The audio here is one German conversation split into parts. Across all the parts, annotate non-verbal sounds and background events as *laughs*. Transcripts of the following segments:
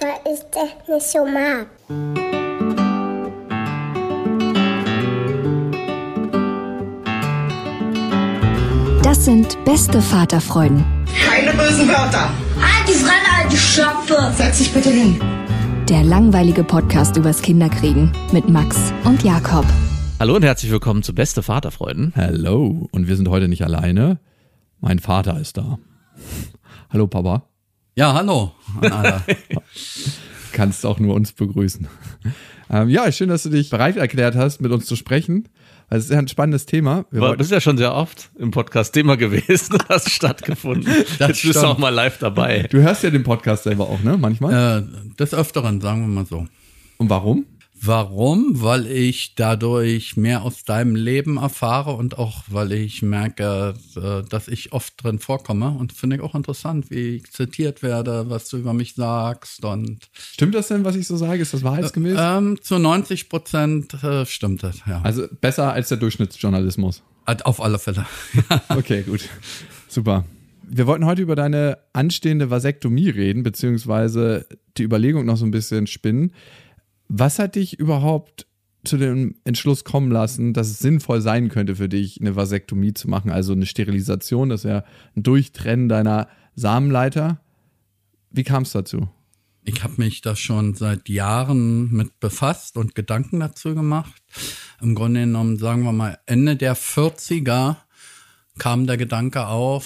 Weil ich das nicht so mag. Das sind beste Vaterfreuden. Keine bösen Wörter. Halt die Fremde, alte Schöpfe. Setz dich bitte hin. Der langweilige Podcast übers Kinderkriegen mit Max und Jakob. Hallo und herzlich willkommen zu Beste Vaterfreuden. Hallo. Und wir sind heute nicht alleine. Mein Vater ist da. Hallo, Papa. Ja, hallo. Kannst auch nur uns begrüßen. Ähm, ja, schön, dass du dich bereit erklärt hast, mit uns zu sprechen. Es ist ja ein spannendes Thema. Wir du bist ja schon sehr oft im Podcast Thema gewesen, *laughs* hast stattgefunden. Das Jetzt bist du auch mal live dabei. Du hörst ja den Podcast selber auch, ne? Manchmal? Äh, des Öfteren, sagen wir mal so. Und warum? Warum? Weil ich dadurch mehr aus deinem Leben erfahre und auch weil ich merke, äh, dass ich oft drin vorkomme und finde ich auch interessant, wie ich zitiert werde, was du über mich sagst und Stimmt das denn, was ich so sage? Ist das wahrheitsgemäß? Äh, ähm, zu 90 Prozent äh, stimmt das, ja. Also besser als der Durchschnittsjournalismus? Auf alle Fälle. *laughs* *laughs* okay, gut. Super. Wir wollten heute über deine anstehende Vasektomie reden, beziehungsweise die Überlegung noch so ein bisschen spinnen. Was hat dich überhaupt zu dem Entschluss kommen lassen, dass es sinnvoll sein könnte für dich, eine Vasektomie zu machen, also eine Sterilisation, das ist ja ein Durchtrennen deiner Samenleiter. Wie kam es dazu? Ich habe mich da schon seit Jahren mit befasst und Gedanken dazu gemacht. Im Grunde genommen, sagen wir mal, Ende der 40er kam der Gedanke auf,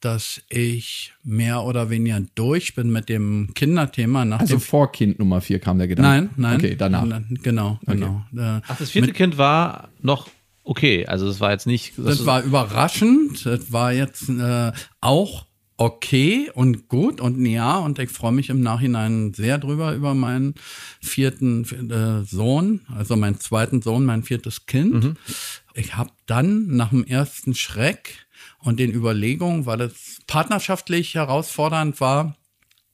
dass ich mehr oder weniger durch bin mit dem Kinderthema. Nach also vor Kind Nummer vier kam der Gedanke? Nein, nein. Okay, danach. Genau, genau. Okay. Ach, das vierte Kind war noch okay. Also es war jetzt nicht. Das, das war überraschend. Das war jetzt äh, auch okay und gut und ja und ich freue mich im Nachhinein sehr drüber über meinen vierten äh, Sohn, also meinen zweiten Sohn, mein viertes Kind. Mhm. Ich habe dann nach dem ersten Schreck und den Überlegungen, weil es partnerschaftlich herausfordernd war,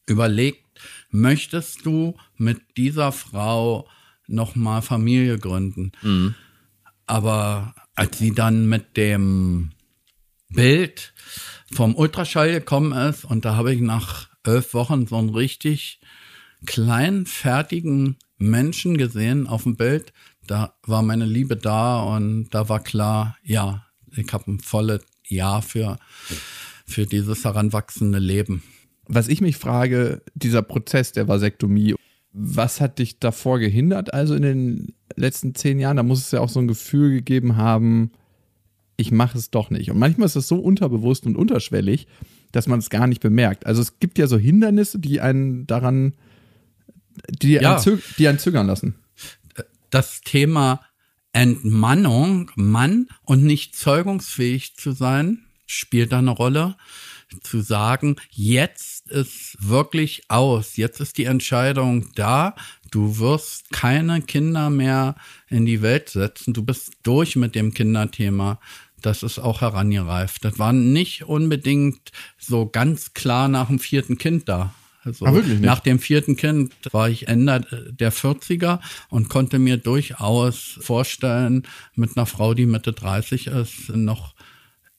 überlegt, möchtest du mit dieser Frau nochmal Familie gründen? Mhm. Aber als sie dann mit dem Bild vom Ultraschall gekommen ist und da habe ich nach elf Wochen so einen richtig kleinen, fertigen Menschen gesehen auf dem Bild, da war meine Liebe da und da war klar, ja, ich habe ein volles Jahr für, für dieses heranwachsende Leben. Was ich mich frage, dieser Prozess der Vasektomie, was hat dich davor gehindert, also in den letzten zehn Jahren? Da muss es ja auch so ein Gefühl gegeben haben, ich mache es doch nicht. Und manchmal ist es so unterbewusst und unterschwellig, dass man es gar nicht bemerkt. Also es gibt ja so Hindernisse, die einen daran, die, ja. einen, die einen zögern lassen. Das Thema Entmannung, Mann und nicht zeugungsfähig zu sein, spielt da eine Rolle. Zu sagen, jetzt ist wirklich aus, jetzt ist die Entscheidung da, du wirst keine Kinder mehr in die Welt setzen, du bist durch mit dem Kinderthema. Das ist auch herangereift. Das war nicht unbedingt so ganz klar nach dem vierten Kind da. Also ah, wirklich nicht? Nach dem vierten Kind war ich Ende der 40er und konnte mir durchaus vorstellen, mit einer Frau, die Mitte 30 ist, noch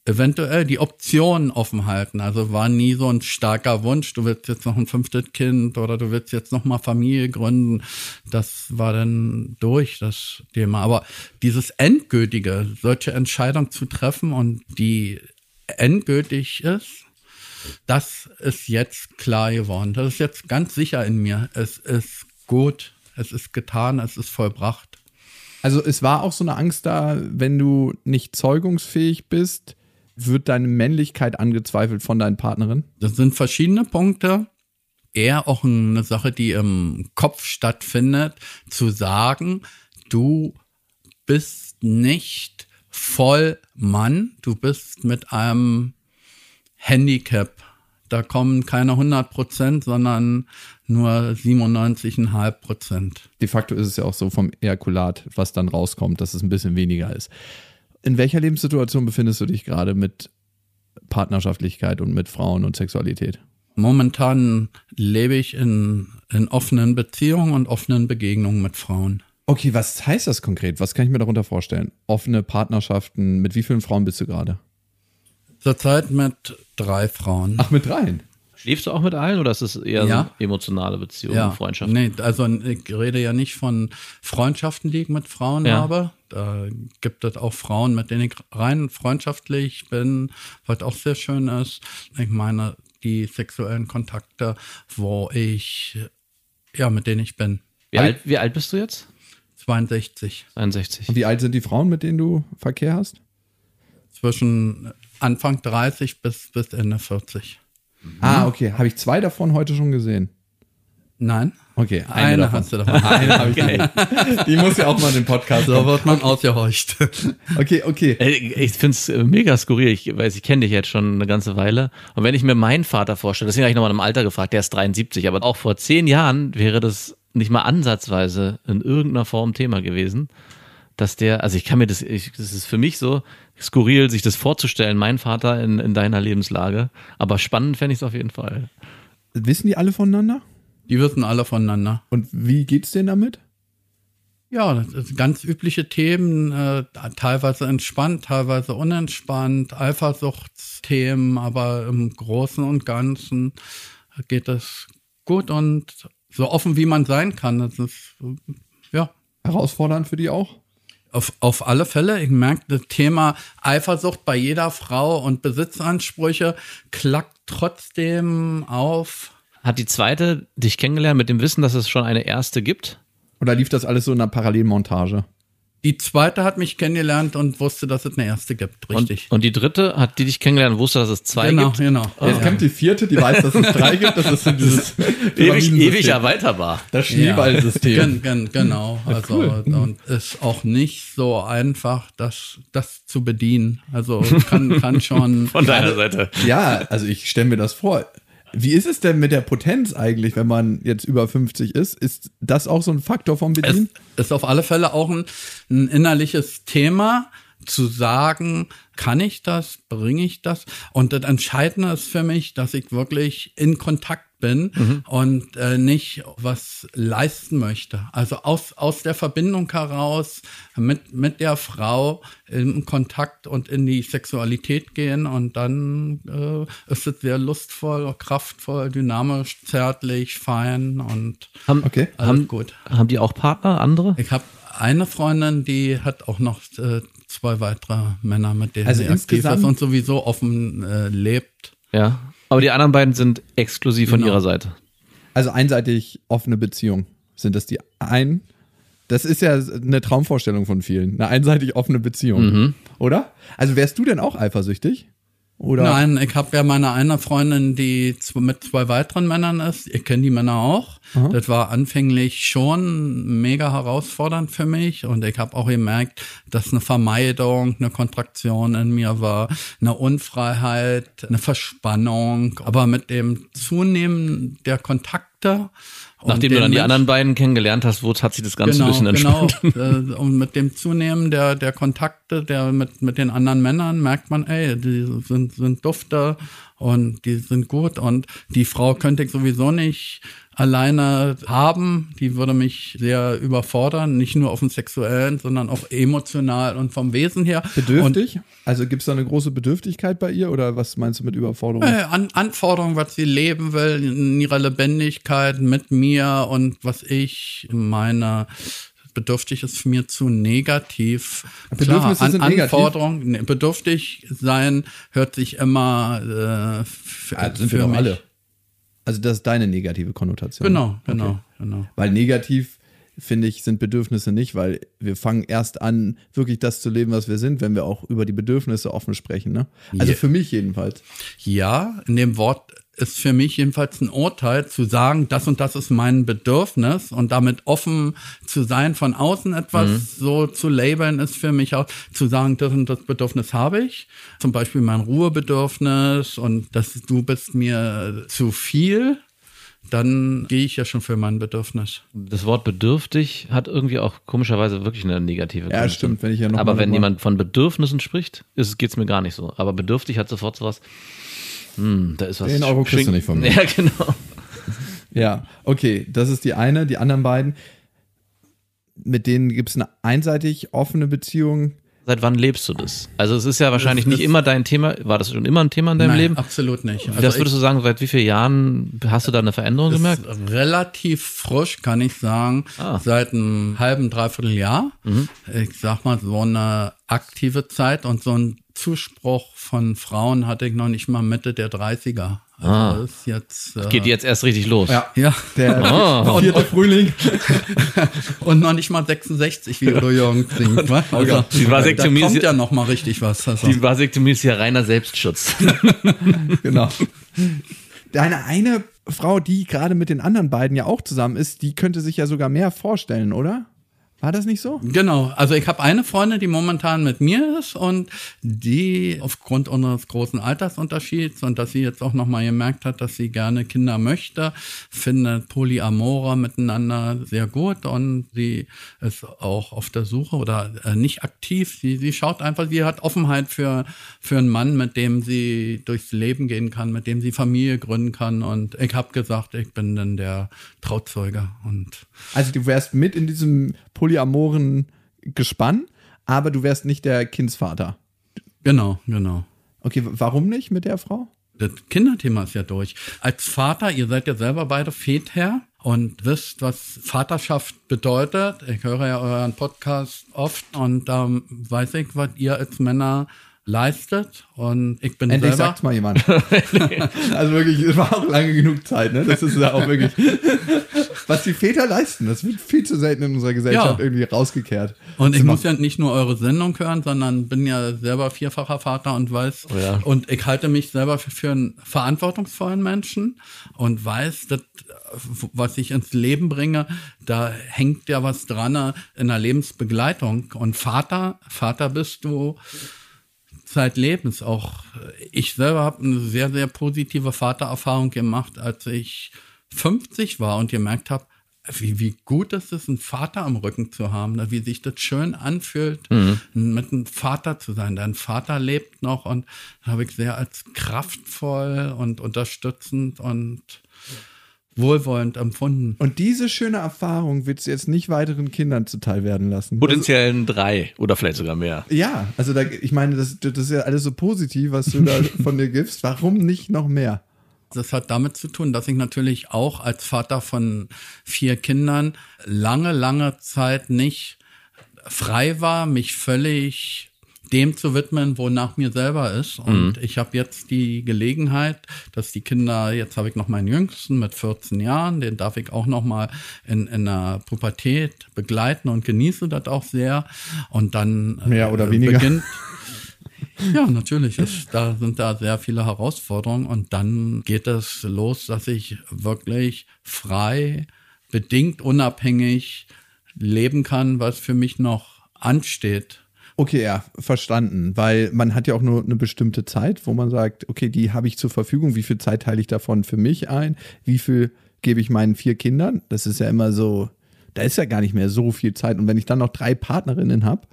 eventuell die Optionen offen halten. Also war nie so ein starker Wunsch, du willst jetzt noch ein fünftes Kind oder du willst jetzt noch mal Familie gründen. Das war dann durch das Thema. Aber dieses endgültige, solche Entscheidung zu treffen und die endgültig ist, das ist jetzt klar geworden. Das ist jetzt ganz sicher in mir. Es ist gut, es ist getan, es ist vollbracht. Also es war auch so eine Angst da, wenn du nicht zeugungsfähig bist, wird deine Männlichkeit angezweifelt von deinen Partnerin? Das sind verschiedene Punkte. Eher auch eine Sache, die im Kopf stattfindet, zu sagen, du bist nicht voll Mann, du bist mit einem Handicap. Da kommen keine 100 Prozent, sondern nur 97,5 Prozent. De facto ist es ja auch so vom Ejakulat, was dann rauskommt, dass es ein bisschen weniger ist. In welcher Lebenssituation befindest du dich gerade mit Partnerschaftlichkeit und mit Frauen und Sexualität? Momentan lebe ich in, in offenen Beziehungen und offenen Begegnungen mit Frauen. Okay, was heißt das konkret? Was kann ich mir darunter vorstellen? Offene Partnerschaften, mit wie vielen Frauen bist du gerade? Zurzeit mit drei Frauen. Ach, mit dreien? Schläfst du auch mit allen oder ist es eher Ja. so emotionale Beziehungen, ja, Freundschaften? Nee, also ich rede ja nicht von Freundschaften, die ich mit Frauen Ja. habe. Da gibt es auch Frauen, mit denen ich rein freundschaftlich bin, was auch sehr schön ist. Ich meine, die sexuellen Kontakte, wo ich, ja, mit denen ich bin. Wie, alt, wie alt bist du jetzt? 62. 61. Und wie alt sind die Frauen, mit denen du Verkehr hast? Zwischen Anfang 30 bis, bis Ende 40. Ah, okay. Habe ich zwei davon heute schon gesehen? Nein? Okay, eine, Eine davon. hast du davon. *laughs* Eine habe ich gesehen. Die muss ja auch mal in den Podcast So kommen. wird man ausgehorcht. *laughs* Okay, okay. Ey, Ich finde es mega skurril. Ich weiß, ich kenne dich jetzt schon eine ganze Weile. Und wenn ich mir meinen Vater vorstelle, deswegen habe ich nochmal im Alter gefragt, der ist 73, aber auch vor zehn Jahren wäre das nicht mal ansatzweise in irgendeiner Form Thema gewesen, dass der, also ich kann mir das, ich, das ist für mich so skurril, sich das vorzustellen, mein Vater in, in deiner Lebenslage. Aber spannend fände ich es auf jeden Fall. Wissen die alle voneinander? Die wissen alle voneinander. Und wie geht's denen damit? Ja, das ganz übliche Themen, äh, teilweise entspannt, teilweise unentspannt, Eifersuchtsthemen, aber im Großen und Ganzen geht es gut und so offen, wie man sein kann. Das ist, ja, Herausfordernd für die auch? Auf, auf alle Fälle. Ich merke, das Thema Eifersucht bei jeder Frau und Besitzansprüche klackt trotzdem auf. Hat die zweite dich kennengelernt mit dem Wissen, dass es schon eine erste gibt? Oder lief das alles so in einer Parallelmontage? Die zweite hat mich kennengelernt und wusste, dass es eine erste gibt, richtig. Und, und die dritte hat die dich kennengelernt und wusste, dass es zwei genau, gibt? genau. Jetzt kommt die vierte, die weiß, dass es drei gibt. Das ist so dieses *laughs* Ewig, ewig erweiterbar. Das Schneeballsystem. Gen, gen, genau. Also cool. und ist auch nicht so einfach, das, das zu bedienen. Also kann, kann *laughs* schon. Von deiner Seite. Ja, also ich stelle mir das vor. Wie ist es denn mit der Potenz eigentlich, wenn man jetzt über 50 ist? Ist das auch so ein Faktor vom Es Bedienen? ist auf alle Fälle auch ein, ein innerliches Thema, zu sagen, kann ich das, bringe ich das? Und das Entscheidende ist für mich, dass ich wirklich in Kontakt bin und äh, nicht was leisten möchte. Also aus, aus der Verbindung heraus mit, mit der Frau in Kontakt und in die Sexualität gehen und dann äh, ist es sehr lustvoll, kraftvoll, dynamisch, zärtlich, fein und Haben, Okay. alles haben, gut. haben die auch Partner, andere? Ich habe eine Freundin, die hat auch noch äh, zwei weitere Männer, mit denen Also sie aktiv insgesamt- ist und sowieso offen äh, lebt. Ja. Aber die anderen beiden sind exklusiv von Genau. ihrer Seite. Also einseitig offene Beziehung. Sind das die ein? Das ist ja eine Traumvorstellung von vielen. Eine einseitig offene Beziehung. Oder? Also wärst du denn auch eifersüchtig? Oder? Nein, ich habe ja meine eine Freundin, die mit zwei weiteren Männern ist. Ich kenne die Männer auch. Das war anfänglich schon mega herausfordernd für mich und ich habe auch gemerkt, dass eine Vermeidung, eine Kontraktion in mir war, eine Unfreiheit, eine Verspannung. Aber mit dem Zunehmen der Kontakte Nachdem du dann die anderen beiden kennengelernt hast, wurde, hat sich das Ganze genau, ein bisschen entspannt. Genau. *laughs* Äh, Und mit dem Zunehmen der, der Kontakte der mit, mit den anderen Männern merkt man, ey, die sind, sind dufte und die sind gut und die Frau könnte ich sowieso nicht alleine haben. Die würde mich sehr überfordern, nicht nur auf dem sexuellen, sondern auch emotional und vom Wesen her. Und Bedürftig? Also gibt es da eine große Bedürftigkeit bei ihr oder was meinst du mit Überforderung? äh, An Anforderungen, was sie leben will, in ihrer Lebendigkeit mit mir und was ich meine bedürftig ist für mir zu negativ. Bedürfnisse Klar, sind negativ? Anforderungen, ne, bedürftig sein hört sich immer äh, für, Ah, sind für wir mich. alle. Also das ist deine negative Konnotation. Genau, genau, Okay. genau. Weil negativ, finde ich, sind Bedürfnisse nicht, weil wir fangen erst an, wirklich das zu leben, was wir sind, wenn wir auch über die Bedürfnisse offen sprechen. Ne? Also Ja. für mich jedenfalls. Ja, in dem Wort ist für mich jedenfalls ein Urteil zu sagen, das und das ist mein Bedürfnis und damit offen zu sein, von außen etwas so zu labeln, ist für mich auch zu sagen, das und das Bedürfnis habe ich. Zum Beispiel mein Ruhebedürfnis und das du bist mir zu viel. Dann gehe ich ja schon für mein Bedürfnis. Das Wort bedürftig hat irgendwie auch komischerweise wirklich eine negative Ja, Konnotation. stimmt, wenn ich ja noch Aber mal wenn jemand von Bedürfnissen spricht, geht es mir gar nicht so. Aber bedürftig hat sofort sowas. Hm, da ist was. 10 Euro kriegst du nicht von mir. Ja, genau. *laughs* Ja, okay, das ist die eine. Die anderen beiden, mit denen gibt es eine einseitig offene Beziehung. Seit wann lebst du das? Also es ist ja wahrscheinlich Das nicht ist- immer dein Thema. War das schon immer ein Thema in deinem Nein, Leben? absolut nicht. Also das würdest du sagen, seit wie vielen Jahren hast du da eine Veränderung gemerkt? relativ frisch, kann ich sagen, Ah. seit einem halben, dreiviertel Jahr. Mhm. Ich sag mal, so eine aktive Zeit und so ein Zuspruch von Frauen hatte ich noch nicht mal Mitte der 30er. Also Ah. das ist jetzt. Äh, Geht jetzt erst richtig los. Ja, Ja, der Oh. vierte Frühling. *laughs* und noch nicht mal 66, wie Udo Jürgens singt. *laughs* wa? Also, Die Vasektomie da ist kommt ja- ja noch mal richtig was. Also. Die Vasektomie ist ja reiner Selbstschutz. *laughs* Genau. Deine eine Frau, die gerade mit den anderen beiden ja auch zusammen ist, die könnte sich ja sogar mehr vorstellen, oder? War das nicht so? Genau, also ich habe eine Freundin, die momentan mit mir ist und die aufgrund unseres großen Altersunterschieds und dass sie jetzt auch nochmal gemerkt hat, dass sie gerne Kinder möchte, findet Polyamora miteinander sehr gut und sie ist auch auf der Suche oder äh, nicht aktiv. Sie, sie schaut einfach, sie hat Offenheit für, für einen Mann, mit dem sie durchs Leben gehen kann, mit dem sie Familie gründen kann und ich habe gesagt, ich bin dann der Trauzeuge und Also du wärst mit in diesem polyamoren Gespann, aber du wärst nicht der Kindsvater. genau, genau. Okay, warum nicht mit der Frau? Das Kinderthema ist ja durch. Als Vater, ihr seid ja selber beide Väter und wisst, was Vaterschaft bedeutet. Ich höre ja euren Podcast oft und da weiß ich, was ihr als Männer leistet und ich bin Endlich selber sagt's mal jemand. *laughs* also wirklich, es war auch lange genug Zeit, ne? Das ist ja auch wirklich. Was die Väter leisten, das wird viel zu selten in unserer Gesellschaft Ja. irgendwie rausgekehrt. Und ich muss ja nicht nur eure Sendung hören, sondern bin ja selber vierfacher Vater und weiß, Oh ja. und ich halte mich selber für, für einen verantwortungsvollen Menschen und weiß, dass, was ich ins Leben bringe, da hängt ja was dran in der Lebensbegleitung. Und Vater, Vater bist du zeitlebens. Auch ich selber habe eine sehr, sehr positive Vatererfahrung gemacht, als ich 50 war und gemerkt habe, wie, wie gut es ist, einen Vater am Rücken zu haben, ne? wie sich das schön anfühlt, mit einem Vater zu sein. Dein Vater lebt noch und habe ich sehr als kraftvoll und unterstützend und wohlwollend empfunden. Und diese schöne Erfahrung willst du jetzt nicht weiteren Kindern zuteil werden lassen. Potenziellen drei oder vielleicht sogar mehr. Ja, also da, ich meine, das, das ist ja alles so positiv, was du da *laughs* von dir gibst. Warum nicht noch mehr? Das hat damit zu tun, dass ich natürlich auch als Vater von vier Kindern lange, lange Zeit nicht frei war, mich völlig dem zu widmen, wonach mir selber ist. Und ich habe jetzt die Gelegenheit, dass die Kinder, jetzt habe ich noch meinen Jüngsten mit 14 Jahren, den darf ich auch noch mal in, in der Pubertät begleiten und genieße das auch sehr. Und dann äh, Mehr oder weniger. beginnt ja, natürlich. Ist, da sind da sehr viele Herausforderungen und dann geht es los, dass ich wirklich frei, bedingt unabhängig leben kann, was für mich noch ansteht. Okay, ja, verstanden. Weil man hat ja auch nur eine bestimmte Zeit, wo man sagt, okay, die habe ich zur Verfügung. Wie viel Zeit teile ich davon für mich ein? Wie viel gebe ich meinen vier Kindern? Das ist ja immer so, da ist ja gar nicht mehr so viel Zeit. Und wenn ich dann noch drei Partnerinnen habe,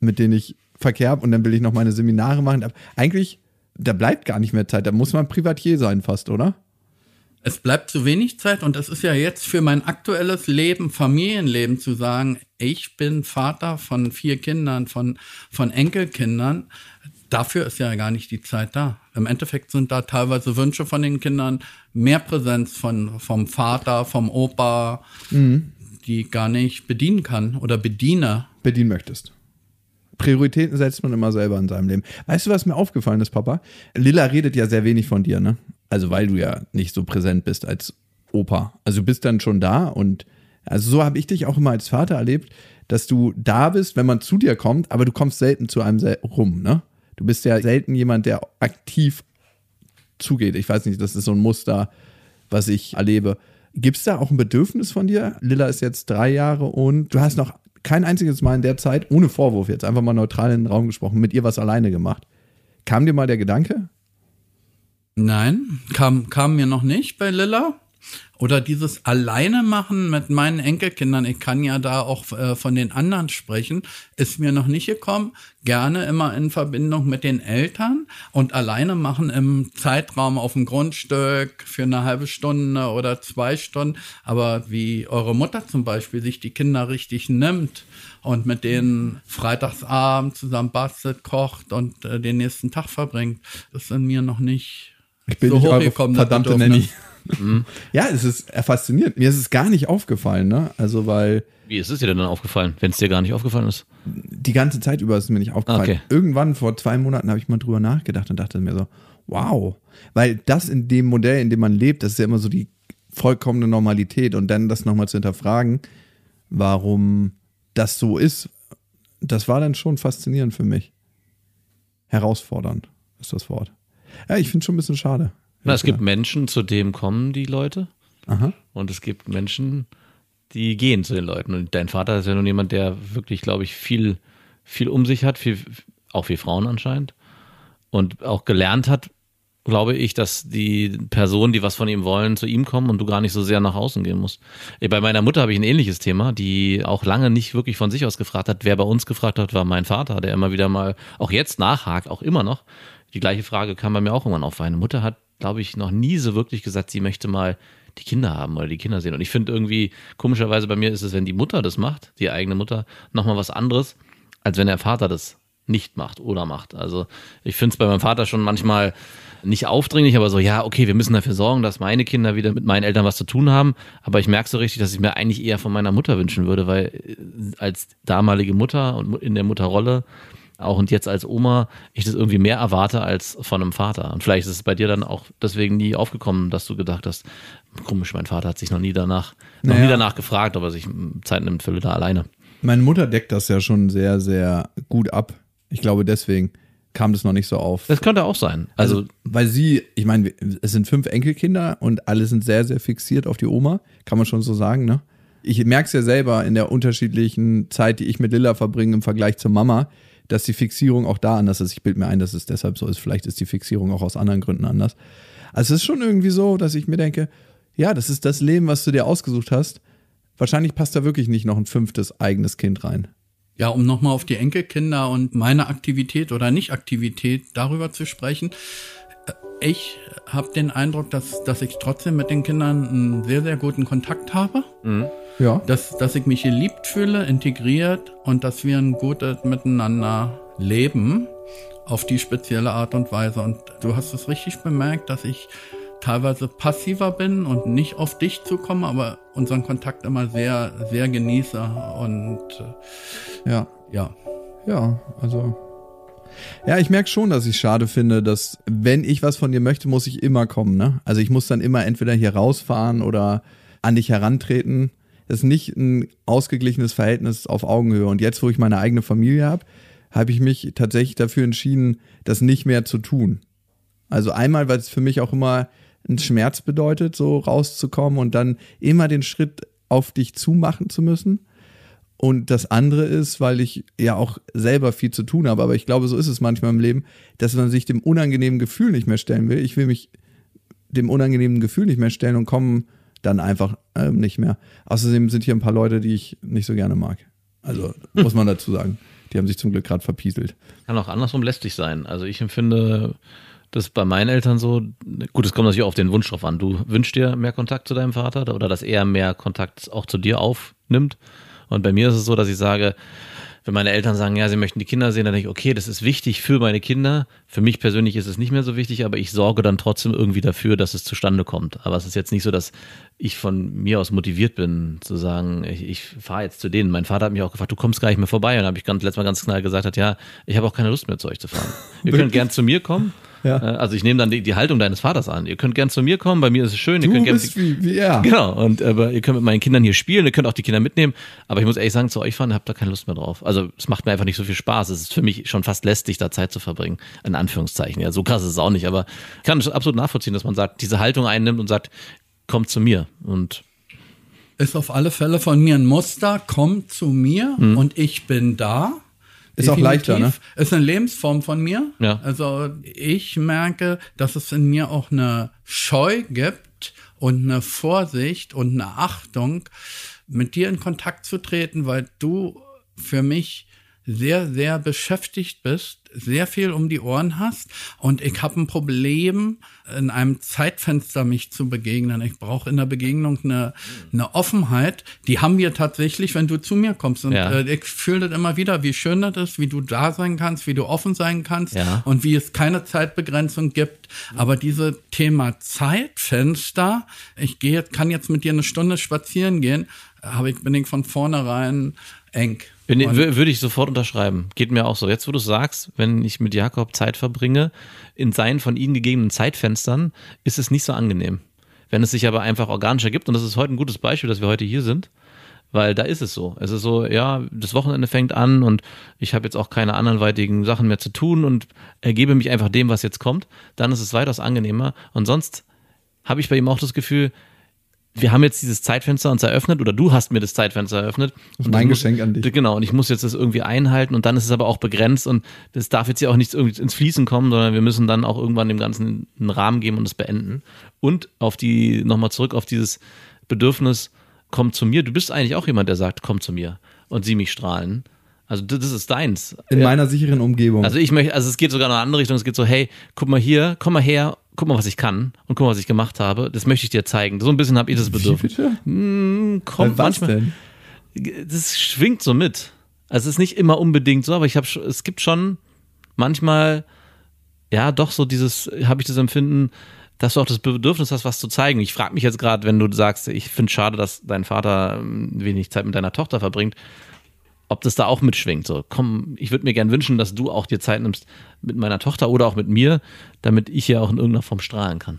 mit denen ich Verkehr habe und dann will ich noch meine Seminare machen, eigentlich, da bleibt gar nicht mehr Zeit. Da muss man Privatier sein fast, oder? Es bleibt zu wenig Zeit und es ist ja jetzt für mein aktuelles Leben, Familienleben zu sagen, ich bin Vater von vier Kindern, von, von Enkelkindern. Dafür ist ja gar nicht die Zeit da. Im Endeffekt sind da teilweise Wünsche von den Kindern, mehr Präsenz von, vom Vater, vom Opa, die gar nicht bedienen kann oder bediene. bedienen möchtest. Prioritäten setzt man immer selber in seinem Leben. Weißt du, was mir aufgefallen ist, Papa? Lilla redet ja sehr wenig von dir, ne? Also, weil du ja nicht so präsent bist als Opa. Also, du bist dann schon da und also so habe ich dich auch immer als Vater erlebt, dass du da bist, wenn man zu dir kommt, aber du kommst selten zu einem rum, ne? Du bist ja selten jemand, der aktiv zugeht. Ich weiß nicht, das ist so ein Muster, was ich erlebe. Gibt es da auch ein Bedürfnis von dir? Lilla ist jetzt drei Jahre und du hast noch kein einziges Mal in der Zeit, ohne Vorwurf jetzt, einfach mal neutral in den Raum gesprochen, mit ihr was alleine gemacht. Kam dir mal der Gedanke? Nein, kam, kam mir noch nicht bei Lilla. Oder dieses Alleine machen mit meinen Enkelkindern, ich kann ja da auch äh, von den anderen sprechen, ist mir noch nicht gekommen. Gerne immer in Verbindung mit den Eltern und alleine machen im Zeitraum auf dem Grundstück für eine halbe Stunde oder zwei Stunden. Aber wie eure Mutter zum Beispiel sich die Kinder richtig nimmt und mit denen freitagsabend zusammen bastelt, kocht und äh, den nächsten Tag verbringt, ist in mir noch nicht Ich bin so nicht eure verdammte. Nanny. *laughs* Ja, es ist faszinierend. Mir ist es gar nicht aufgefallen, ne? Also, weil Wie ist es dir denn dann aufgefallen, wenn es dir gar nicht aufgefallen ist? die ganze Zeit über ist es mir nicht aufgefallen. Okay. Irgendwann vor zwei Monaten habe ich mal drüber nachgedacht und dachte mir so, wow. Weil das in dem Modell, in dem man lebt, das ist ja immer so die vollkommene Normalität und dann das nochmal zu hinterfragen, warum das so ist, das war dann schon faszinierend für mich. Herausfordernd ist das Wort. Ja, ich finde es schon ein bisschen schade. Na, es gibt Menschen, zu denen kommen die Leute. Aha. Und es gibt Menschen, die gehen zu den Leuten. Und dein Vater ist ja nun jemand, der wirklich, glaube ich, viel, viel um sich hat, viel, auch wie Frauen anscheinend. Und auch gelernt hat, glaube ich, dass die Personen, die was von ihm wollen, zu ihm kommen und du gar nicht so sehr nach außen gehen musst. Bei meiner Mutter habe ich ein ähnliches Thema, die auch lange nicht wirklich von sich aus gefragt hat. Wer bei uns gefragt hat, war mein Vater, der immer wieder mal, auch jetzt nachhakt, auch immer noch. Die gleiche Frage kam bei mir auch irgendwann auf. Meine Mutter hat, glaube ich, noch nie so wirklich gesagt, sie möchte mal die Kinder haben oder die Kinder sehen. Und ich finde irgendwie, komischerweise bei mir ist es, wenn die Mutter das macht, die eigene Mutter, nochmal was anderes, als wenn der Vater das nicht macht oder macht. Also ich finde es bei meinem Vater schon manchmal nicht aufdringlich, aber so, ja, okay, wir müssen dafür sorgen, dass meine Kinder wieder mit meinen Eltern was zu tun haben. Aber ich merke so richtig, dass ich mir eigentlich eher von meiner Mutter wünschen würde, weil äh, als damalige Mutter und in der Mutterrolle auch und jetzt als Oma ich das irgendwie mehr erwarte als von einem Vater. Und vielleicht ist es bei dir dann auch deswegen nie aufgekommen, dass du gedacht hast, komisch, mein Vater hat sich noch nie danach, noch Naja. nie danach gefragt, ob er sich Zeit nimmt für da alleine. Meine Mutter deckt das ja schon sehr, sehr gut ab. Ich glaube, deswegen kam das noch nicht so auf. Das könnte auch sein. Also, Also, weil sie, ich meine, es sind fünf Enkelkinder und alle sind sehr, sehr fixiert auf die Oma, kann man schon so sagen, ne? Ich merke es ja selber in der unterschiedlichen Zeit, die ich mit Lilla verbringe im Vergleich zur Mama, dass die Fixierung auch da anders ist. Ich bilde mir ein, dass es deshalb so ist. Vielleicht ist die Fixierung auch aus anderen Gründen anders. Also es ist schon irgendwie so, dass ich mir denke, ja, das ist das Leben, was du dir ausgesucht hast. Wahrscheinlich passt da wirklich nicht noch ein fünftes eigenes Kind rein. Ja, um nochmal auf die Enkelkinder und meine Aktivität oder Nicht-Aktivität darüber zu sprechen. Ich habe den Eindruck, dass, dass ich trotzdem mit den Kindern einen sehr, sehr guten Kontakt habe. Ja. Dass, dass ich mich geliebt fühle, integriert und dass wir ein gutes Miteinander leben auf die spezielle Art und Weise. Und du hast es richtig bemerkt, dass ich teilweise passiver bin und nicht auf dich zukomme, aber unseren Kontakt immer sehr, sehr genieße und äh, Ja. ja. Ja, also. Ja, ich merke schon, dass ich schade finde, dass wenn ich was von dir möchte, muss ich immer kommen, ne? Also ich muss dann immer entweder hier rausfahren oder an dich herantreten. Das ist nicht ein ausgeglichenes Verhältnis auf Augenhöhe. Und jetzt, wo ich meine eigene Familie habe, habe ich mich tatsächlich dafür entschieden, das nicht mehr zu tun. Also einmal, weil es für mich auch immer ein Schmerz bedeutet, so rauszukommen und dann immer den Schritt auf dich zumachen zu müssen. Und das andere ist, weil ich ja auch selber viel zu tun habe, aber ich glaube, so ist es manchmal im Leben, dass man sich dem unangenehmen Gefühl nicht mehr stellen will. Ich will mich dem unangenehmen Gefühl nicht mehr stellen und komme dann einfach ähm, nicht mehr. Außerdem sind hier ein paar Leute, die ich nicht so gerne mag. Also *laughs* muss man dazu sagen. Die haben sich zum Glück gerade verpieselt. kann auch andersrum lästig sein. Also ich empfinde das bei meinen Eltern so, gut, es kommt natürlich auch auf den Wunsch drauf an. Du wünschst dir mehr Kontakt zu deinem Vater oder dass er mehr Kontakt auch zu dir aufnimmt. Und bei mir ist es so, dass ich sage, wenn meine Eltern sagen, ja, sie möchten die Kinder sehen, dann denke ich, okay, das ist wichtig für meine Kinder. Für mich persönlich ist es nicht mehr so wichtig, aber ich sorge dann trotzdem irgendwie dafür, dass es zustande kommt. Aber es ist jetzt nicht so, dass ich von mir aus motiviert bin, zu sagen, ich, ich fahre jetzt zu denen. Mein Vater hat mich auch gefragt, du kommst gar nicht mehr vorbei. Und dann habe ich ganz, letztes Mal ganz knall gesagt, hat, ja, ich habe auch keine Lust mehr zu euch zu fahren. Ihr *laughs* könnt gern zu mir kommen. Ja. Äh, Also ich nehme dann die, die Haltung deines Vaters an. Ihr könnt gern zu mir kommen, bei mir ist es schön. Ihr Du könnt gern, bist wie, wie er. Genau, und aber ihr könnt mit meinen Kindern hier spielen, ihr könnt auch die Kinder mitnehmen, aber ich muss ehrlich sagen, zu euch fahren, habt da keine Lust mehr drauf. Also es macht mir einfach nicht so viel Spaß. Es ist für mich schon fast lästig, da Zeit zu verbringen. In Anführungszeichen. Ja, so krass ist es auch nicht, aber ich kann es absolut nachvollziehen, dass man sagt, diese Haltung einnimmt und sagt, kommt zu mir. Und Ist auf alle Fälle von mir ein Muster, komm zu mir und ich bin da. Ist auch leichter, ne? Ist eine Lebensform von mir. Ja. Also ich merke, dass es in mir auch eine Scheu gibt und eine Vorsicht und eine Achtung, mit dir in Kontakt zu treten, weil du für mich sehr, sehr beschäftigt bist, sehr viel um die Ohren hast und ich habe ein Problem, in einem Zeitfenster mich zu begegnen. Ich brauche in der Begegnung eine, eine Offenheit. Die haben wir tatsächlich, wenn du zu mir kommst. Und Ja. äh, ich fühle das immer wieder, wie schön das ist, wie du da sein kannst, wie du offen sein kannst Ja. und wie es keine Zeitbegrenzung gibt. Aber diese Thema Zeitfenster, ich gehe jetzt, kann jetzt mit dir eine Stunde spazieren gehen, habe ich, bin ich von vornherein eng. Wür- würde ich sofort unterschreiben. Geht mir auch so. Jetzt, wo du sagst, wenn ich mit Jakob Zeit verbringe, in seinen von ihnen gegebenen Zeitfenstern, ist es nicht so angenehm. Wenn es sich aber einfach organisch ergibt, und das ist heute ein gutes Beispiel, dass wir heute hier sind, weil da ist es so. Es ist so, ja, das Wochenende fängt an und ich habe jetzt auch keine anderweitigen Sachen mehr zu tun und ergebe mich einfach dem, was jetzt kommt, dann ist es weitaus angenehmer. Und sonst habe ich bei ihm auch das Gefühl, wir haben jetzt dieses Zeitfenster uns eröffnet oder du hast mir das Zeitfenster eröffnet. ist Und mein muss- Geschenk an dich. Genau, und ich muss jetzt das irgendwie einhalten und dann ist es aber auch begrenzt und das darf jetzt ja auch nicht irgendwie ins Fließen kommen, sondern wir müssen dann auch irgendwann dem Ganzen einen Rahmen geben und es beenden. Und auf die, nochmal zurück auf dieses Bedürfnis, komm zu mir. Du bist eigentlich auch jemand, der sagt, komm zu mir und sieh mich strahlen. Also das das ist deins. In Ja. meiner sicheren Umgebung. Also ich möchte, also es geht sogar in eine andere Richtung. Es geht so, hey, guck mal hier, komm mal her, guck mal, was ich kann und guck mal, was ich gemacht habe. Das möchte ich dir zeigen. So ein bisschen habe ich das Bedürfnis. Hm, kommt was manchmal. denn? Das schwingt so mit. Also es ist nicht immer unbedingt so, aber ich habe, es gibt schon manchmal, ja, doch so dieses, habe ich das Empfinden, dass du auch das Bedürfnis hast, was zu zeigen. Ich frage mich jetzt gerade, wenn du sagst, ich finde schade, dass dein Vater ähm, wenig Zeit mit deiner Tochter verbringt, ob das da auch mitschwingt. So, komm, ich würde mir gern wünschen, dass du auch dir Zeit nimmst mit meiner Tochter oder auch mit mir, damit ich ja auch in irgendeiner Form strahlen kann.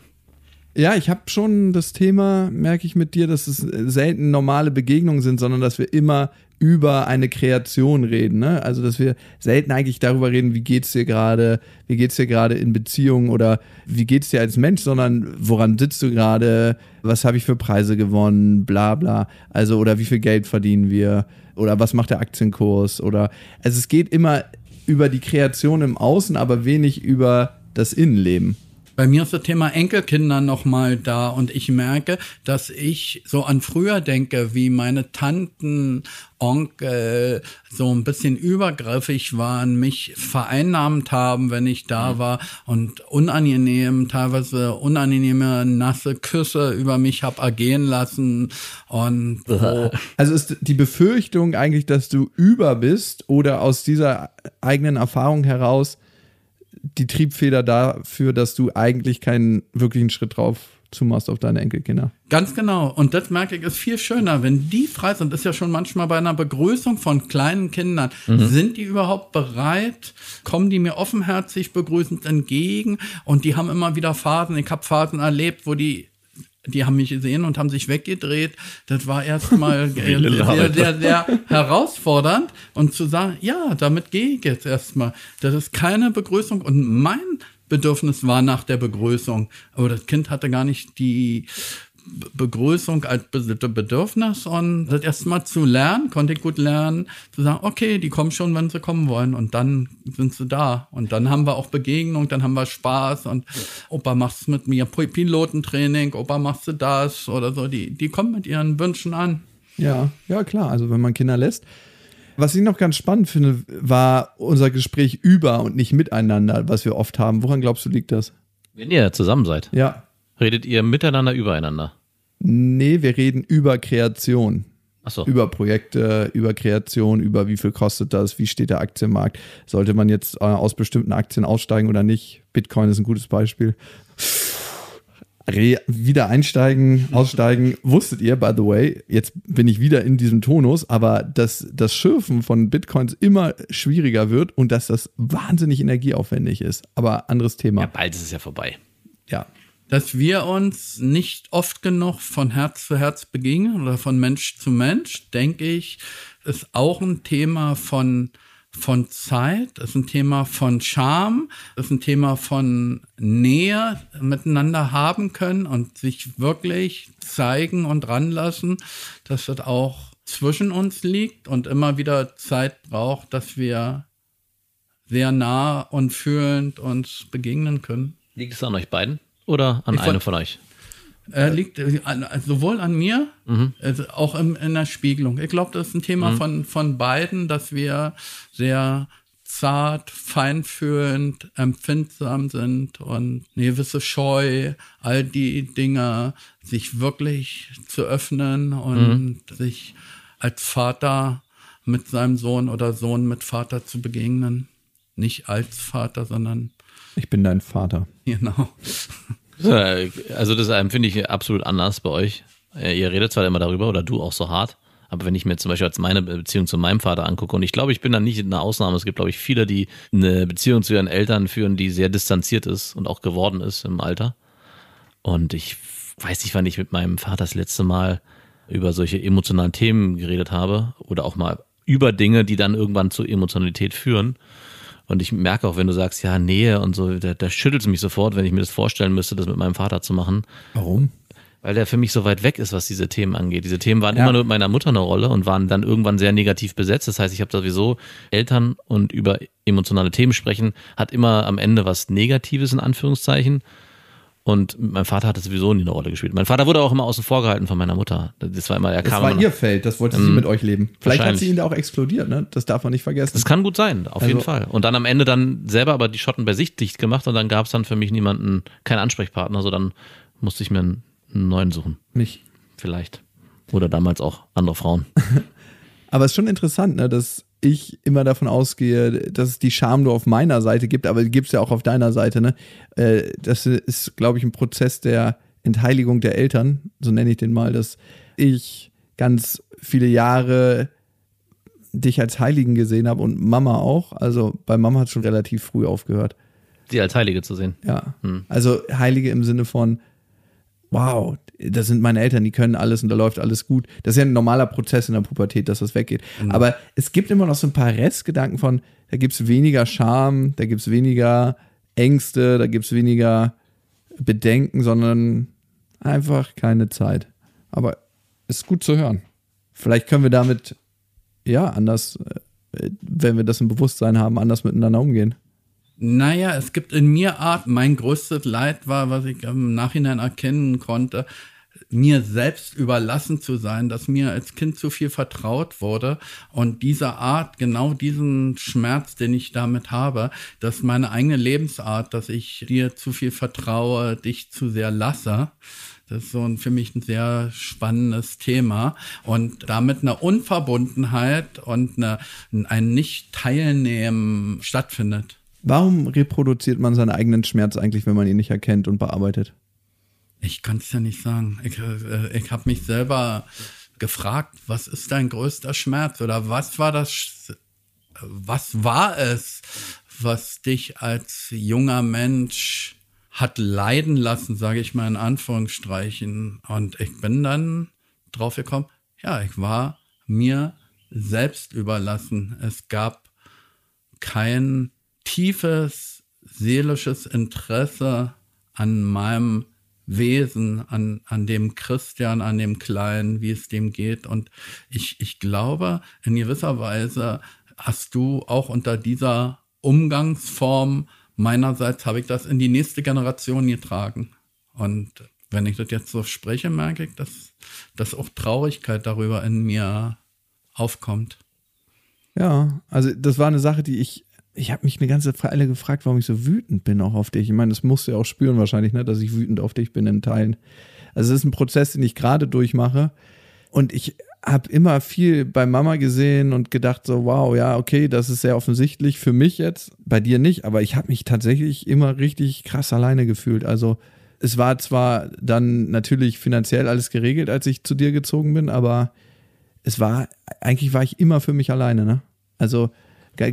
Ja, ich habe schon das Thema, merke ich mit dir, dass es selten normale Begegnungen sind, sondern dass wir immer über eine Kreation reden. Ne? Also, dass wir selten eigentlich darüber reden, wie geht's dir gerade, wie geht's dir gerade in Beziehungen oder wie geht's dir als Mensch, sondern woran sitzt du gerade, was habe ich für Preise gewonnen, bla bla. Also, oder wie viel Geld verdienen wir oder was macht der Aktienkurs oder also es geht immer über die Kreation im Außen, aber wenig über das Innenleben. Bei mir ist das Thema Enkelkinder nochmal da und ich merke, dass ich so an früher denke, wie meine Tanten, Onkel so ein bisschen übergriffig waren, mich vereinnahmt haben, wenn ich da war und unangenehm, teilweise unangenehme nasse Küsse über mich hab ergehen lassen und *laughs* wo Also ist die Befürchtung eigentlich, dass du über bist oder aus dieser eigenen Erfahrung heraus die Triebfeder dafür, dass du eigentlich keinen wirklichen Schritt drauf zumachst auf deine Enkelkinder? Ganz genau. Und das merke ich, ist viel schöner, wenn die frei sind. Ist ja schon manchmal bei einer Begrüßung von kleinen Kindern. Sind die überhaupt bereit? Kommen die mir offenherzig begrüßend entgegen? Und die haben immer wieder Phasen. Ich habe Phasen erlebt, wo die die haben mich gesehen und haben sich weggedreht. Das war erstmal *laughs* sehr, sehr, sehr, herausfordernd. Und zu sagen, ja, damit gehe ich jetzt erstmal. Das ist keine Begrüßung. Und mein Bedürfnis war nach der Begrüßung. Aber das Kind hatte gar nicht die Begrüßung als Be- Bedürfnis und das erstmal zu lernen, konnte ich gut lernen, zu sagen, okay, die kommen schon, wenn sie kommen wollen und dann sind sie da und dann haben wir auch Begegnung, dann haben wir Spaß und Opa machst mit mir Pi- Pilotentraining, Opa machst du das oder so, die, die kommen mit ihren Wünschen an. Ja, ja klar. Also wenn man Kinder lässt. Was ich noch ganz spannend finde, war unser Gespräch über und nicht miteinander, was wir oft haben. Woran glaubst du liegt das? Wenn ihr zusammen seid, Ja. Redet ihr miteinander übereinander. Nee, wir reden über Kreation. So. Über Projekte, über Kreation, über wie viel kostet das, wie steht der Aktienmarkt. Sollte man jetzt äh, aus bestimmten Aktien aussteigen oder nicht? Bitcoin ist ein gutes Beispiel. Re wieder einsteigen, *laughs* aussteigen. Wusstet ihr, by the way, jetzt bin ich wieder in diesem Tonus, aber dass das Schürfen von Bitcoins immer schwieriger wird und dass das wahnsinnig energieaufwendig ist. Aber anderes Thema. Ja, bald ist es ja vorbei. Ja. Dass wir uns nicht oft genug von Herz zu Herz begegnen oder von Mensch zu Mensch, denke ich, ist auch ein Thema von von Zeit, ist ein Thema von Charme, ist ein Thema von Nähe miteinander haben können und sich wirklich zeigen und ranlassen, dass das auch zwischen uns liegt und immer wieder Zeit braucht, dass wir sehr nah und fühlend uns begegnen können. Liegt es an euch beiden oder an Ich einem von euch? Äh, liegt äh, an, sowohl an mir, also auch im, in der Spiegelung. Ich glaube, das ist ein Thema von, von beiden, dass wir sehr zart, feinfühlend, empfindsam sind und eine gewisse Scheu, all die Dinge, sich wirklich zu öffnen und sich als Vater mit seinem Sohn oder Sohn mit Vater zu begegnen. Nicht als Vater, sondern Ich bin dein Vater. genau. Also das empfinde ich absolut anders bei euch. Äh, Ihr redet zwar immer darüber oder du auch so hart, aber wenn ich mir zum Beispiel als meine Beziehung zu meinem Vater angucke und ich glaube, ich bin da nicht eine Ausnahme. Es gibt, glaube ich, viele, die eine Beziehung zu ihren Eltern führen, die sehr distanziert ist und auch geworden ist im Alter. Und ich weiß nicht, wann ich mit meinem Vater das letzte Mal über solche emotionalen Themen geredet habe oder auch mal über Dinge, die dann irgendwann zu Emotionalität führen. Und ich merke auch, wenn du sagst, ja, Nähe und so, da, da schüttelt es mich sofort, wenn ich mir das vorstellen müsste, das mit meinem Vater zu machen. Warum? Weil der für mich so weit weg ist, was diese Themen angeht. Diese Themen waren Ja. immer nur mit meiner Mutter eine Rolle und waren dann irgendwann sehr negativ besetzt. Das heißt, ich habe sowieso Eltern und über emotionale Themen sprechen, hat immer am Ende was Negatives in Anführungszeichen. Und meinem Vater hat es sowieso nie eine Rolle gespielt. Mein Vater wurde auch immer außen vor gehalten von meiner Mutter. Das war immer, er Das kam war immer ihr Feld, das wollte sie mit euch leben. Vielleicht hat sie ihn da auch explodiert, ne? Das darf man nicht vergessen. Das kann gut sein, auf jeden Also- Fall. Und dann am Ende dann selber aber die Schotten bei sich dicht gemacht und dann gab es dann für mich niemanden, keinen Ansprechpartner, so dann musste ich mir einen, neuen suchen. nicht. Vielleicht. Oder damals auch andere Frauen. *laughs* Aber es ist schon interessant, ne, dass ich immer davon ausgehe, dass es die Scham nur auf meiner Seite gibt, aber die gibt es ja auch auf deiner Seite. Ne? Äh, Das ist, glaube ich, ein Prozess der Entheiligung der Eltern, so nenne ich den mal, dass ich ganz viele Jahre dich als Heiligen gesehen habe und Mama auch. Also bei Mama hat es schon relativ früh aufgehört. Sie als Heilige zu sehen. Ja. Also Heilige im Sinne von, wow, das sind meine Eltern, die können alles und da läuft alles gut. Das ist ja ein normaler Prozess in der Pubertät, dass das weggeht. Aber es gibt immer noch so ein paar Restgedanken von, da gibt es weniger Scham, da gibt es weniger Ängste, da gibt es weniger Bedenken, sondern einfach keine Zeit. Aber ist gut zu hören. Vielleicht können wir damit, ja, anders, äh, wenn wir das im Bewusstsein haben, anders miteinander umgehen. Naja, es gibt in mir Art, mein größtes Leid war, was ich im Nachhinein erkennen konnte, mir selbst überlassen zu sein, dass mir als Kind zu viel vertraut wurde und diese Art, genau diesen Schmerz, den ich damit habe, dass meine eigene Lebensart, dass ich dir zu viel vertraue, dich zu sehr lasse, das ist so ein, für mich ein sehr spannendes Thema und damit eine Unverbundenheit und eine, ein Nicht-Teilnehmen stattfindet. Warum reproduziert man seinen eigenen Schmerz eigentlich, wenn man ihn nicht erkennt und bearbeitet? Ich kann es ja nicht sagen. Ich, äh, ich habe mich selber gefragt, was ist dein größter Schmerz oder was war das, was war es, was dich als junger Mensch hat leiden lassen, sage ich mal in Anführungsstreichen. Und ich bin dann drauf gekommen, ja, ich war mir selbst überlassen. Es gab kein tiefes seelisches Interesse an meinem Wesen, an, an dem Christian, an dem Kleinen, wie es dem geht. Und ich, ich glaube, in gewisser Weise hast du auch unter dieser Umgangsform meinerseits habe ich das in die nächste Generation getragen. Und wenn ich das jetzt so spreche, merke ich, dass, dass auch Traurigkeit darüber in mir aufkommt. Ja, also das war eine Sache, die ich, ich habe mich eine ganze Weile gefragt, warum ich so wütend bin auch auf dich. Ich meine, das musst du ja auch spüren wahrscheinlich, ne, dass ich wütend auf dich bin in Teilen. Also es ist ein Prozess, den ich gerade durchmache und ich habe immer viel bei Mama gesehen und gedacht so, wow, ja, okay, das ist sehr offensichtlich für mich jetzt, bei dir nicht, aber ich habe mich tatsächlich immer richtig krass alleine gefühlt. Also es war zwar dann natürlich finanziell alles geregelt, als ich zu dir gezogen bin, aber es war, eigentlich war ich immer für mich alleine, ne? Also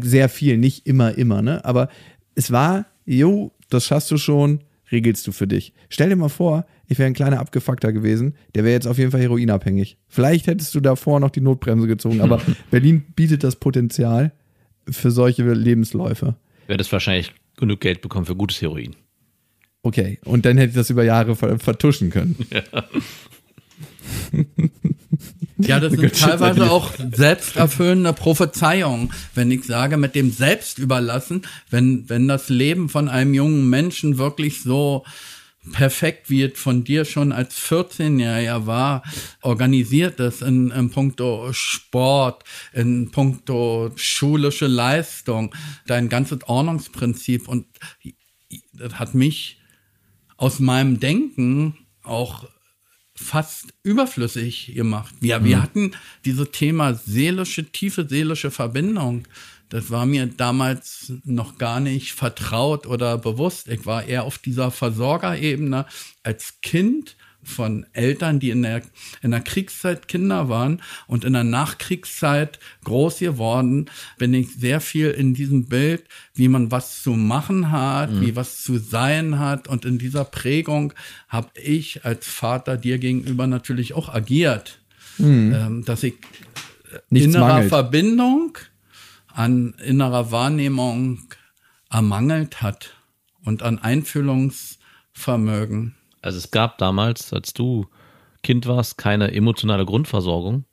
sehr viel, nicht immer, immer, ne? Aber es war, jo, das schaffst du schon, regelst du für dich. Stell dir mal vor, ich wäre ein kleiner Abgefuckter gewesen, der wäre jetzt auf jeden Fall heroinabhängig. Vielleicht hättest du davor noch die Notbremse gezogen, aber *laughs* Berlin bietet das Potenzial für solche Lebensläufe. Du hättest wahrscheinlich genug Geld bekommen für gutes Heroin. Okay, und dann hätte ich das über Jahre vertuschen können. Ja. *laughs* *laughs* Ja, das sind teilweise auch selbsterfüllende Prophezeiungen. Wenn ich sage, mit dem Selbst überlassen, wenn, wenn das Leben von einem jungen Menschen wirklich so perfekt, wie es von dir schon als 14-Jähriger war, organisiert ist in, in puncto Sport, in puncto schulische Leistung, dein ganzes Ordnungsprinzip und das hat mich aus meinem Denken auch fast überflüssig gemacht. Ja, mhm. wir hatten dieses Thema seelische, tiefe seelische Verbindung. Das war mir damals noch gar nicht vertraut oder bewusst. Ich war eher auf dieser Versorgerebene als Kind von Eltern, die in der, in der Kriegszeit Kinder waren und in der Nachkriegszeit groß geworden, bin ich sehr viel in diesem Bild, wie man was zu machen hat, mhm. wie was zu sein hat. Und in dieser Prägung habe ich als Vater dir gegenüber natürlich auch agiert, mhm. ähm, dass ich Nichts innerer mangelt. Verbindung an innerer Wahrnehmung ermangelt hat und an Einfühlungsvermögen. Also es gab damals, als du Kind warst, keine emotionale Grundversorgung,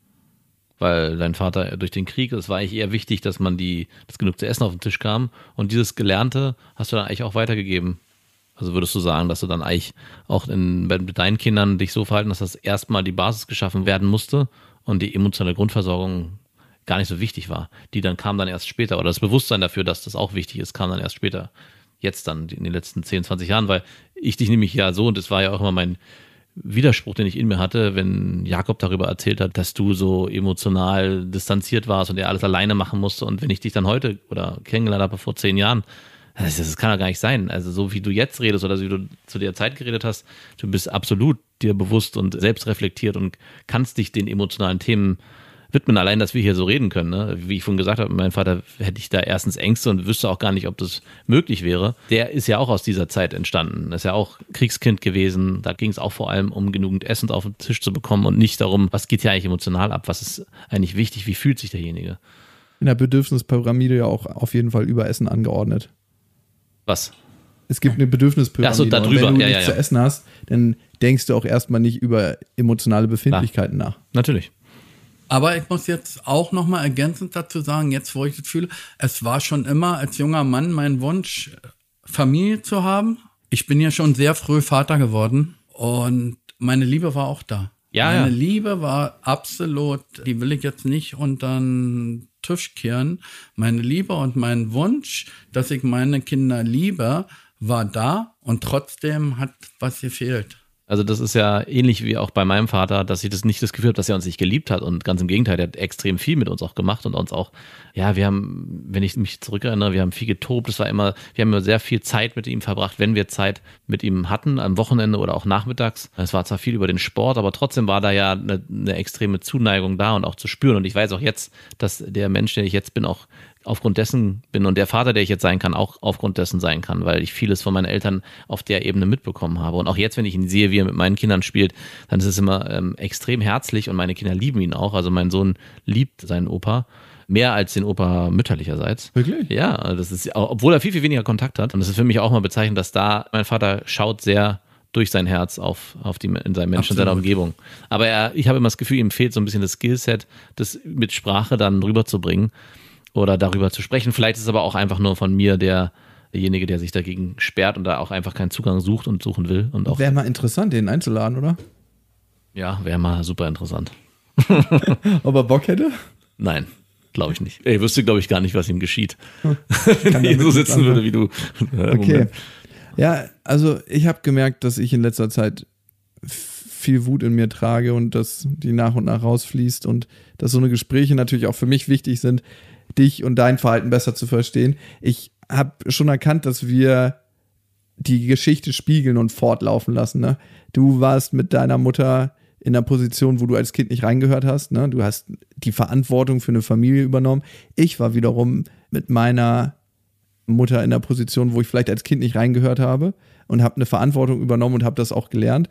weil dein Vater durch den Krieg, es war eigentlich eher wichtig, dass man die, dass genug zu essen auf den Tisch kam. Und dieses Gelernte hast du dann eigentlich auch weitergegeben. Also würdest du sagen, dass du dann eigentlich auch in, mit deinen Kindern dich so verhalten, dass das erstmal die Basis geschaffen werden musste und die emotionale Grundversorgung gar nicht so wichtig war. Die dann kam dann erst später. Oder das Bewusstsein dafür, dass das auch wichtig ist, kam dann erst später jetzt dann in den letzten 10, 20 Jahren, weil ich dich nämlich ja so, und das war ja auch immer mein Widerspruch, den ich in mir hatte, wenn Jakob darüber erzählt hat, dass du so emotional distanziert warst und er alles alleine machen musste. Und wenn ich dich dann heute oder kennengelernt habe vor zehn Jahren, das, das kann ja gar nicht sein. Also so wie du jetzt redest oder so wie du zu der Zeit geredet hast, du bist absolut dir bewusst und selbstreflektiert und kannst dich den emotionalen Themen widmen. Allein, dass wir hier so reden können. Ne? Wie ich vorhin gesagt habe, mein Vater hätte ich da erstens Ängste und wüsste auch gar nicht, ob das möglich wäre. Der ist ja auch aus dieser Zeit entstanden. Ist ja auch Kriegskind gewesen. Da ging es auch vor allem um genügend Essen auf den Tisch zu bekommen und nicht darum, was geht hier eigentlich emotional ab, was ist eigentlich wichtig, wie fühlt sich derjenige. In der Bedürfnispyramide ja auch auf jeden Fall über Essen angeordnet. Was? Es gibt eine Bedürfnispyramide. Ach so, da drüber. Und wenn du ja, nichts ja, ja. zu essen hast, dann denkst du auch erstmal nicht über emotionale Befindlichkeiten Klar. nach. Natürlich. Aber ich muss jetzt auch noch mal ergänzend dazu sagen, jetzt wo ich das fühle, es war schon immer als junger Mann mein Wunsch, Familie zu haben. Ich bin ja schon sehr früh Vater geworden und meine Liebe war auch da. Ja, meine ja. Liebe war absolut, die will ich jetzt nicht unter den Tisch kehren. Meine Liebe und mein Wunsch, dass ich meine Kinder liebe, war da und trotzdem hat was gefehlt. Also das ist ja ähnlich wie auch bei meinem Vater, dass ich das nicht das Gefühl habe, dass er uns nicht geliebt hat. Und ganz im Gegenteil, der hat extrem viel mit uns auch gemacht und uns auch, ja, wir haben, wenn ich mich zurückerinnere, wir haben viel getobt, es war immer, wir haben immer sehr viel Zeit mit ihm verbracht, wenn wir Zeit mit ihm hatten, am Wochenende oder auch nachmittags. Es war zwar viel über den Sport, aber trotzdem war da ja eine, eine extreme Zuneigung da und auch zu spüren. Und ich weiß auch jetzt, dass der Mensch, der ich jetzt bin, auch aufgrund dessen bin und der Vater, der ich jetzt sein kann, auch aufgrund dessen sein kann, weil ich vieles von meinen Eltern auf der Ebene mitbekommen habe. Und auch jetzt, wenn ich ihn sehe, wie er mit meinen Kindern spielt, dann ist es immer ähm, extrem herzlich und meine Kinder lieben ihn auch. Also mein Sohn liebt seinen Opa mehr als den Opa mütterlicherseits. Wirklich? Ja, das ist, obwohl er viel, viel weniger Kontakt hat. Und das ist für mich auch mal bezeichnend, dass da mein Vater schaut sehr durch sein Herz auf, auf die, in seinen Menschen, in seiner. Umgebung. Aber er, ich habe immer das Gefühl, ihm fehlt so ein bisschen das Skillset, das mit Sprache dann rüberzubringen oder darüber zu sprechen. Vielleicht ist es aber auch einfach nur von mir der, derjenige, der sich dagegen sperrt und da auch einfach keinen Zugang sucht und suchen will. Und auch, Wäre mal interessant, den einzuladen, oder? ja, wäre mal super interessant. *laughs* Ob er Bock hätte? Nein, glaube ich nicht. Er wüsste, glaube ich, gar nicht, was ihm geschieht. *laughs* Wenn er damit so sitzen würde wie du. Ja, Okay. Moment. Ja, also ich habe gemerkt, dass ich in letzter Zeit viel Wut in mir trage und dass die nach und nach rausfließt und dass so eine Gespräche natürlich auch für mich wichtig sind, dich und dein Verhalten besser zu verstehen. Ich habe schon erkannt, dass wir die Geschichte spiegeln und fortlaufen lassen. Ne? Du warst mit deiner Mutter in einer Position, wo du als Kind nicht reingehört hast. Ne? Du hast die Verantwortung für eine Familie übernommen. Ich war wiederum mit meiner Mutter in der Position, wo ich vielleicht als Kind nicht reingehört habe und habe eine Verantwortung übernommen und habe das auch gelernt.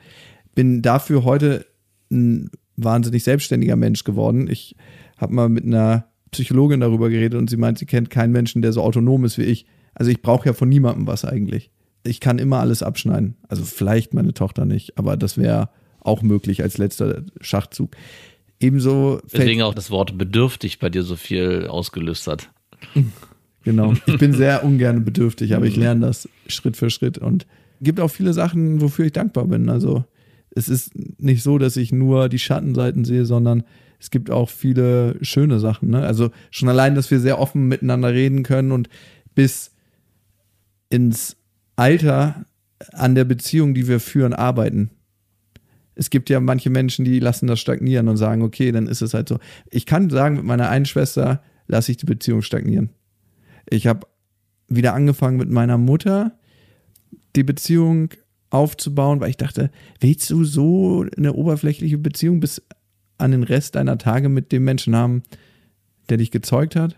Bin dafür heute ein wahnsinnig selbstständiger Mensch geworden. Ich habe mal mit einer Psychologin darüber geredet und sie meint, sie kennt keinen Menschen, der so autonom ist wie ich. Also ich brauche ja von niemandem was eigentlich. Ich kann immer alles abschneiden. Also vielleicht meine Tochter nicht, aber das wäre auch möglich als letzter Schachzug. Ebenso Deswegen auch das Wort bedürftig bei dir so viel ausgelöst hat. *laughs* Genau. Ich bin sehr ungern bedürftig, aber ich lerne das Schritt für Schritt und gibt auch viele Sachen, wofür ich dankbar bin. Also es ist nicht so, dass ich nur die Schattenseiten sehe, sondern es gibt auch viele schöne Sachen. Ne? Also schon allein, dass wir sehr offen miteinander reden können und bis ins Alter an der Beziehung, die wir führen, arbeiten. Es gibt ja manche Menschen, die lassen das stagnieren und sagen, okay, dann ist es halt so. Ich kann sagen, mit meiner einen Schwester lasse ich die Beziehung stagnieren. Ich habe wieder angefangen mit meiner Mutter die Beziehung aufzubauen, weil ich dachte, willst du so eine oberflächliche Beziehung bis an den Rest deiner Tage mit dem Menschen haben, der dich gezeugt hat?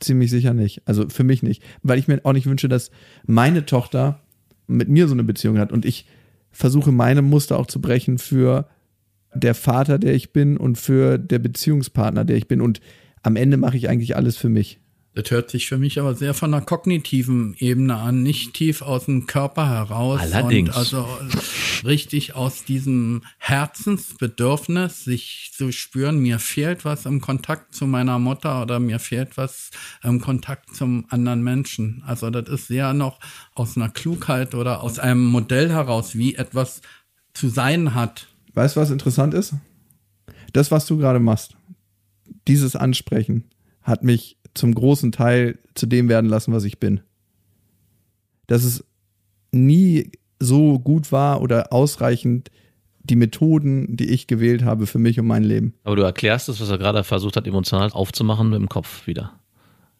Ziemlich sicher nicht. Also für mich nicht. Weil ich mir auch nicht wünsche, dass meine Tochter mit mir so eine Beziehung hat und ich versuche meine Muster auch zu brechen für der Vater, der ich bin und für der Beziehungspartner, der ich bin. Und am Ende mache ich eigentlich alles für mich. Das hört sich für mich aber sehr von der kognitiven Ebene an, nicht tief aus dem Körper heraus. Allerdings. Und also richtig aus diesem Herzensbedürfnis, sich zu spüren, mir fehlt was im Kontakt zu meiner Mutter oder mir fehlt was im Kontakt zum anderen Menschen. Also das ist sehr noch aus einer Klugheit oder aus einem Modell heraus, wie etwas zu sein hat. Weißt du, was interessant ist? Das, was du gerade machst, dieses Ansprechen, hat mich zum großen Teil zu dem werden lassen, was ich bin. Dass es nie so gut war oder ausreichend die Methoden, die ich gewählt habe für mich und mein Leben. Aber du erklärst es, was er gerade versucht hat, emotional aufzumachen mit dem Kopf wieder.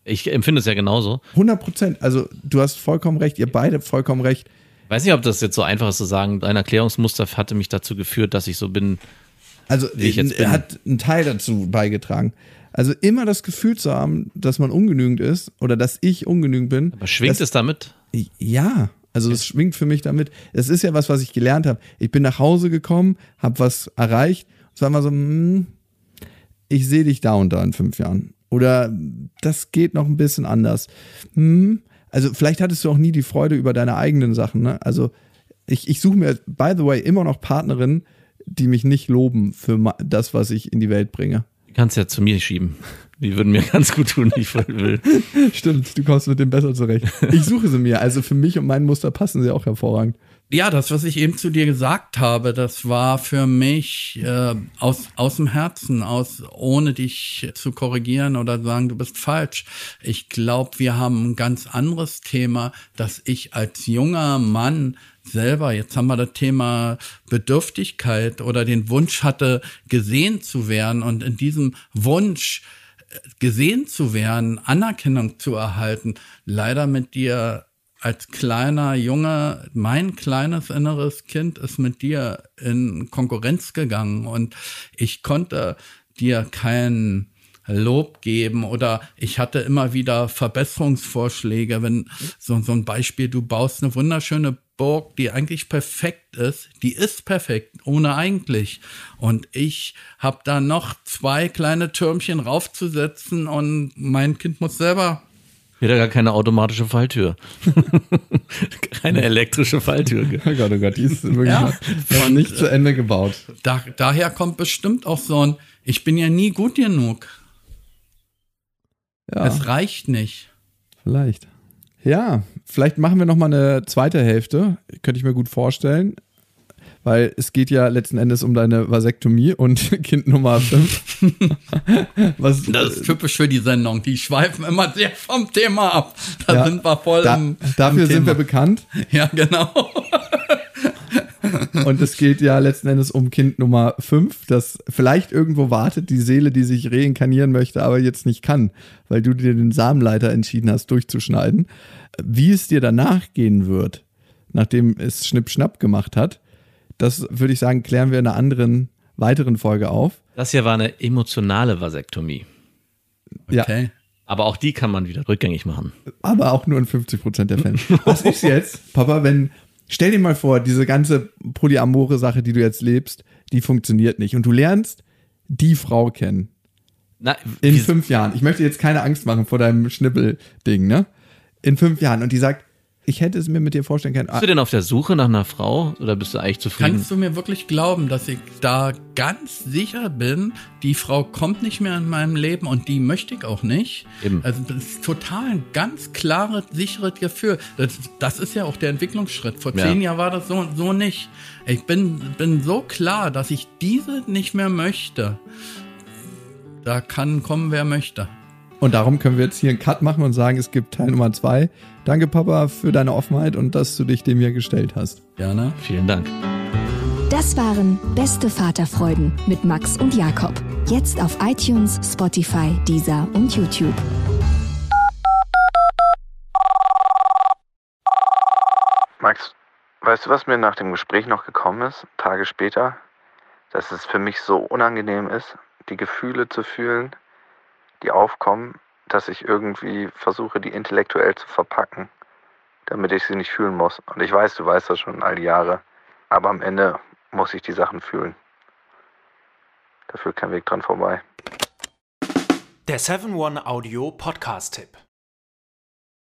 Ich empfinde es ja genauso. 100 Prozent. Also du hast vollkommen recht, ihr beide vollkommen recht. Weiß nicht, ob das jetzt so einfach ist zu sagen, dein Erklärungsmuster hatte mich dazu geführt, dass ich so bin. Also er hat einen Teil dazu beigetragen. Also immer das Gefühl zu haben, dass man ungenügend ist oder dass ich ungenügend bin. Aber schwingt das, es damit? Ja, also es schwingt für mich damit. Es ist ja was, was ich gelernt habe. Ich bin nach Hause gekommen, habe was erreicht. Es war immer so, hm, ich sehe dich da und da in fünf Jahren. Oder das geht noch ein bisschen anders. Hm, also vielleicht hattest du auch nie die Freude über deine eigenen Sachen. Ne? Also ich, ich suche mir, by the way, immer noch Partnerinnen, die mich nicht loben für das, was ich in die Welt bringe. Du kannst ja zu mir schieben. Die würden mir ganz gut tun, ich voll will. *laughs* Stimmt, du kommst mit dem besser zurecht. Ich suche sie mir. Also für mich und mein Muster passen sie auch hervorragend. Ja, das, was ich eben zu dir gesagt habe, das war für mich äh, aus, aus dem Herzen, aus, ohne dich zu korrigieren oder sagen, du bist falsch. Ich glaube, wir haben ein ganz anderes Thema, dass ich als junger Mann selber, jetzt haben wir das Thema Bedürftigkeit oder den Wunsch hatte, gesehen zu werden und in diesem Wunsch, äh, gesehen zu werden, Anerkennung zu erhalten, leider mit dir als kleiner Junge, mein kleines inneres Kind ist mit dir in Konkurrenz gegangen und ich konnte dir kein Lob geben oder ich hatte immer wieder Verbesserungsvorschläge, wenn so, so ein Beispiel, du baust eine wunderschöne Burg, die eigentlich perfekt ist, die ist perfekt, ohne eigentlich. Und ich habe da noch zwei kleine Türmchen raufzusetzen und mein Kind muss selber Wieder gar keine automatische Falltür. *laughs* keine elektrische Falltür. Oh Gott, oh Gott, die ist wirklich Ja. noch nicht zu Ende gebaut. Da, daher kommt bestimmt auch so ein, ich bin ja nie gut genug. Ja, Es reicht nicht. vielleicht. Ja, vielleicht machen wir noch mal eine zweite Hälfte. Könnte ich mir gut vorstellen. Weil es geht ja letzten Endes um deine Vasektomie und *laughs* Kind Nummer 5. *laughs* Was, Das ist typisch für die Sendung. Die schweifen immer sehr vom Thema ab. Da Ja. sind wir voll da, im, dafür im sind wir bekannt. *laughs* Ja, genau. *laughs* Und es geht ja letzten Endes um Kind Nummer 5, das vielleicht irgendwo wartet, die Seele, die sich reinkarnieren möchte, aber jetzt nicht kann, weil du dir den Samenleiter entschieden hast, durchzuschneiden. Wie es dir danach gehen wird, nachdem es Schnipp-Schnapp gemacht hat, das würde ich sagen, klären wir in einer anderen, weiteren Folge auf. Das hier war eine emotionale Vasektomie. Ja. Okay. Aber auch die kann man wieder rückgängig machen. aber auch nur in 50% der Fälle. Was ist jetzt, Papa, wenn, stell dir mal vor, diese ganze polyamore Sache, die du jetzt lebst, die funktioniert nicht und du lernst die Frau kennen Na, in fünf Jahren. Ich möchte jetzt keine Angst machen vor deinem Schnippelding, ne? In fünf Jahren und die sagt, ich hätte es mir mit dir vorstellen können. Bist du denn auf der Suche nach einer Frau oder bist du eigentlich zufrieden? Kannst du mir wirklich glauben, dass ich da ganz sicher bin, die Frau kommt nicht mehr in meinem Leben und die möchte ich auch nicht? Eben. Also das ist total ein ganz klares, sicheres Gefühl. Das, das ist ja auch der Entwicklungsschritt. Vor Ja. zehn Jahren war das so, so nicht. Ich bin, bin so klar, dass ich diese nicht mehr möchte. Da kann kommen, wer möchte. Und darum können wir jetzt hier einen Cut machen und sagen, es gibt Teil Nummer zwei. Danke, Papa, für deine Offenheit und dass du dich dem hier gestellt hast. Gerne. Vielen Dank. Das waren Beste Vaterfreuden mit Max und Jakob. Jetzt auf iTunes, Spotify, Deezer und YouTube. Max, weißt du, was mir nach dem Gespräch noch gekommen ist, Tage später? Dass es für mich so unangenehm ist, die Gefühle zu fühlen, die aufkommen, dass ich irgendwie versuche, die intellektuell zu verpacken, damit ich sie nicht fühlen muss. Und ich weiß, du weißt das schon all die Jahre, aber am Ende muss ich die Sachen fühlen. Da führt kein Weg dran vorbei. Der 7-One-Audio-Podcast-Tipp.